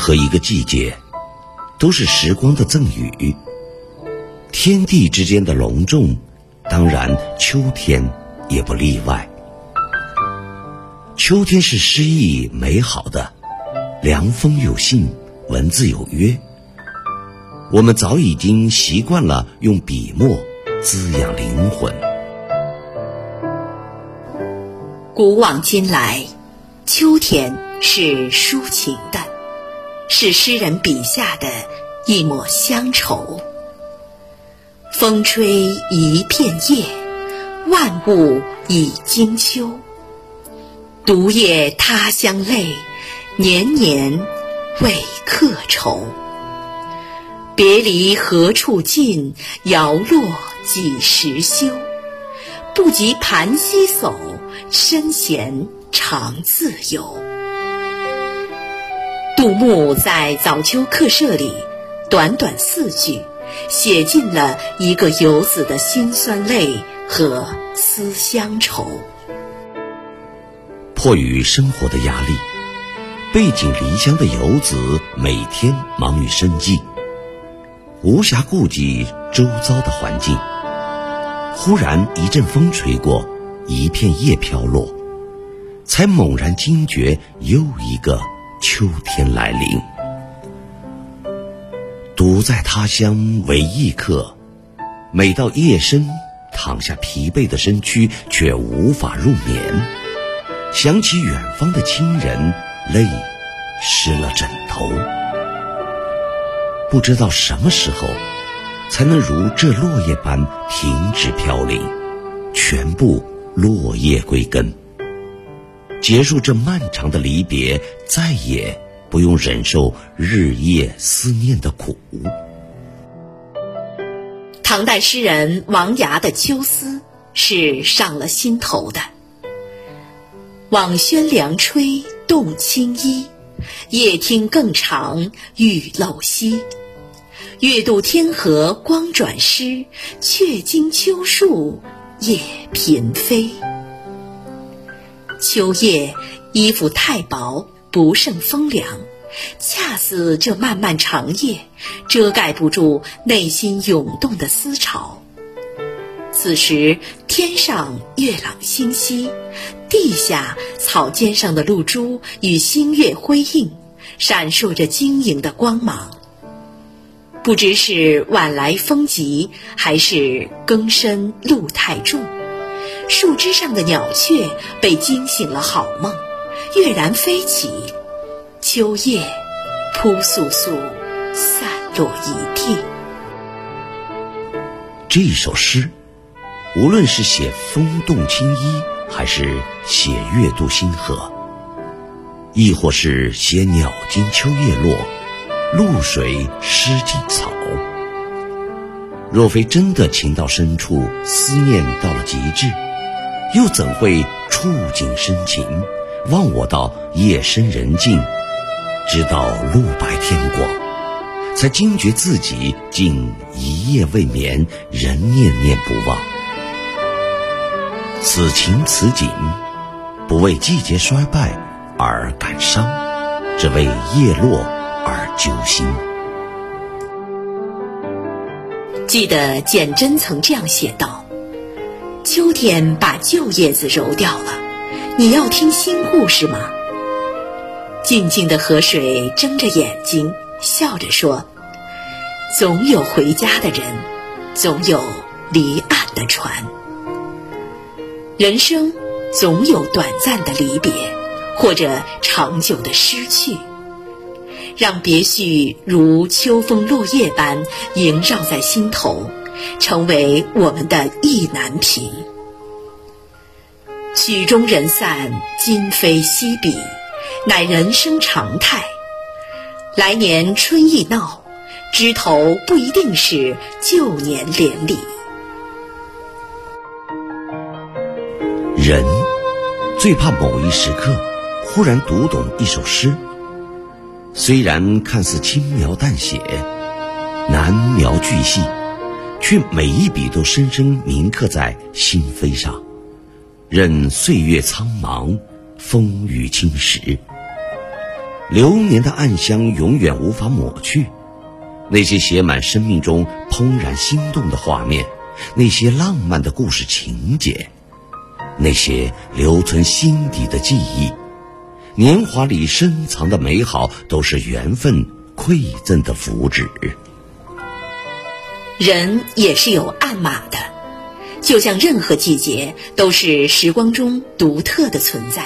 何一个季节，都是时光的赠予。天地之间的隆重，当然秋天也不例外。秋天是诗意美好的，凉风有信，文字有约。我们早已经习惯了用笔墨滋养灵魂。古往今来，秋天是抒情的，是诗人笔下的一抹乡愁。风吹一片叶，万物已惊秋。独夜他乡泪，年年为客愁。别离何处尽，摇落几时休？不及盘膝叟，身闲常自由。杜牧在《早秋客舍》里，短短四句。写尽了一个游子的辛酸泪和思乡愁。迫于生活的压力，背井离乡的游子每天忙于生计，无暇顾及周遭的环境。忽然一阵风吹过，一片叶飘落，才猛然惊觉又一个秋天来临。独在他乡为异客，每到夜深，躺下疲惫的身躯，却无法入眠。想起远方的亲人，泪湿了枕头。不知道什么时候，才能如这落叶般停止飘零，全部落叶归根，结束这漫长的离别，再也。不用忍受日夜思念的苦。唐代诗人王涯的《秋思》是上了心头的。望轩凉吹动青衣，夜听更长玉漏稀。月渡天河光转湿，却惊秋树叶频飞。秋夜衣服太薄。不胜风凉，恰似这漫漫长夜，遮盖不住内心涌动的思潮。此时天上月朗星稀，地下草尖上的露珠与星月辉映，闪烁着晶莹的光芒。不知是晚来风急，还是更深露太重，树枝上的鸟雀被惊醒了好梦。跃然飞起，秋叶扑簌簌散落一地。这首诗，无论是写风动青衣，还是写月渡星河，亦或是写鸟惊秋叶落，露水湿锦草，若非真的情到深处，思念到了极致，又怎会触景生情？望我到夜深人静，直到露白天光，才惊觉自己竟一夜未眠，仍念念不忘。此情此景，不为季节衰败而感伤，只为叶落而揪心。记得简真曾这样写道：“秋天把旧叶子揉掉了。”你要听新故事吗？静静的河水睁着眼睛，笑着说：“总有回家的人，总有离岸的船。人生总有短暂的离别，或者长久的失去。让别绪如秋风落叶般萦绕在心头，成为我们的意难平。”曲终人散，今非昔比，乃人生常态。来年春意闹，枝头不一定是旧年连理。人最怕某一时刻忽然读懂一首诗，虽然看似轻描淡写、难描巨细，却每一笔都深深铭刻在心扉上。任岁月苍茫，风雨侵蚀。流年的暗香永远无法抹去，那些写满生命中怦然心动的画面，那些浪漫的故事情节，那些留存心底的记忆，年华里深藏的美好，都是缘分馈赠的福祉。人也是有暗码的，就像任何季节都是时光中独特的存在。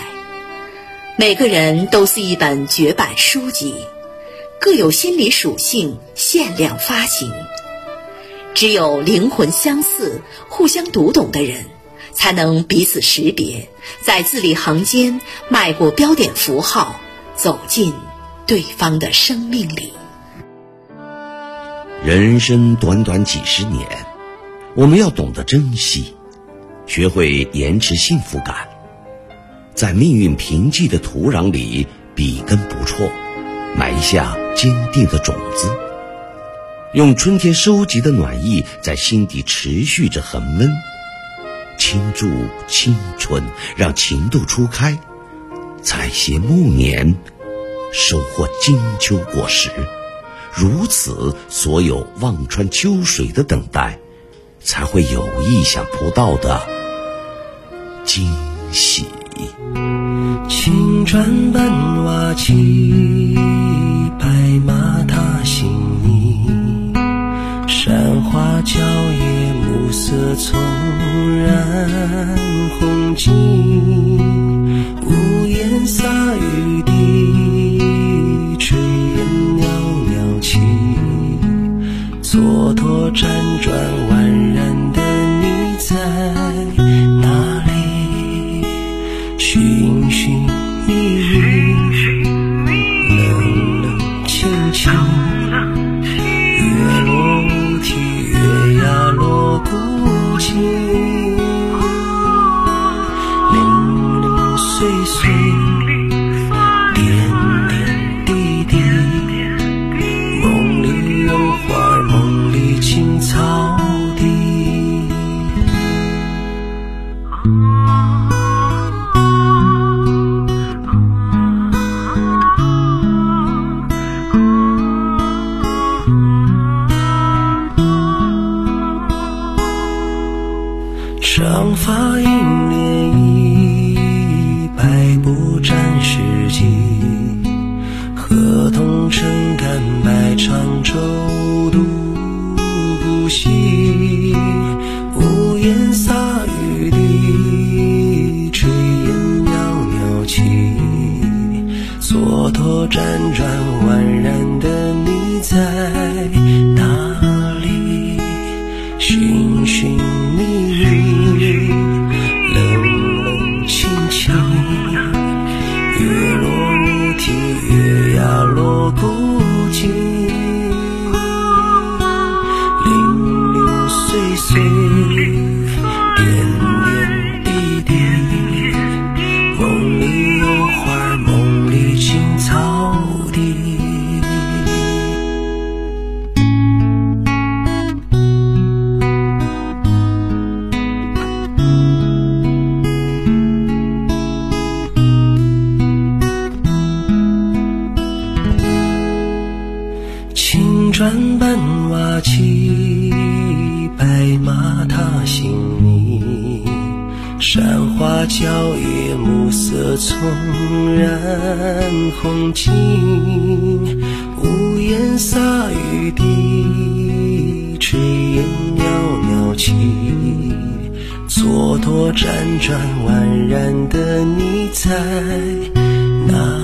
每个人都是一本绝版书籍，各有心理属性，限量发行。只有灵魂相似、互相读懂的人，才能彼此识别，在字里行间迈过标点符号，走进对方的生命里。人生短短几十年，我们要懂得珍惜，学会延迟幸福感。在命运贫瘠的土壤里笔耕不辍，埋下坚定的种子，用春天收集的暖意在心底持续着恒温，倾注青春，让情窦初开，采撷暮年，收获金秋果实。如此，所有望穿秋水的等待，才会有意想不到的惊喜。青砖伴瓦漆，白马踏新泥。山花蕉叶，暮色葱染红巾。屋檐洒雨滴，长发映涟漪，百步沾湿迹。河童撑杆摆长舟渡孤西。屋檐青砖伴瓦漆，白马踏新泥。山花蕉叶，暮色葱染红巾。屋檐洒雨滴，炊烟袅袅起。蹉跎辗转宛然的你在哪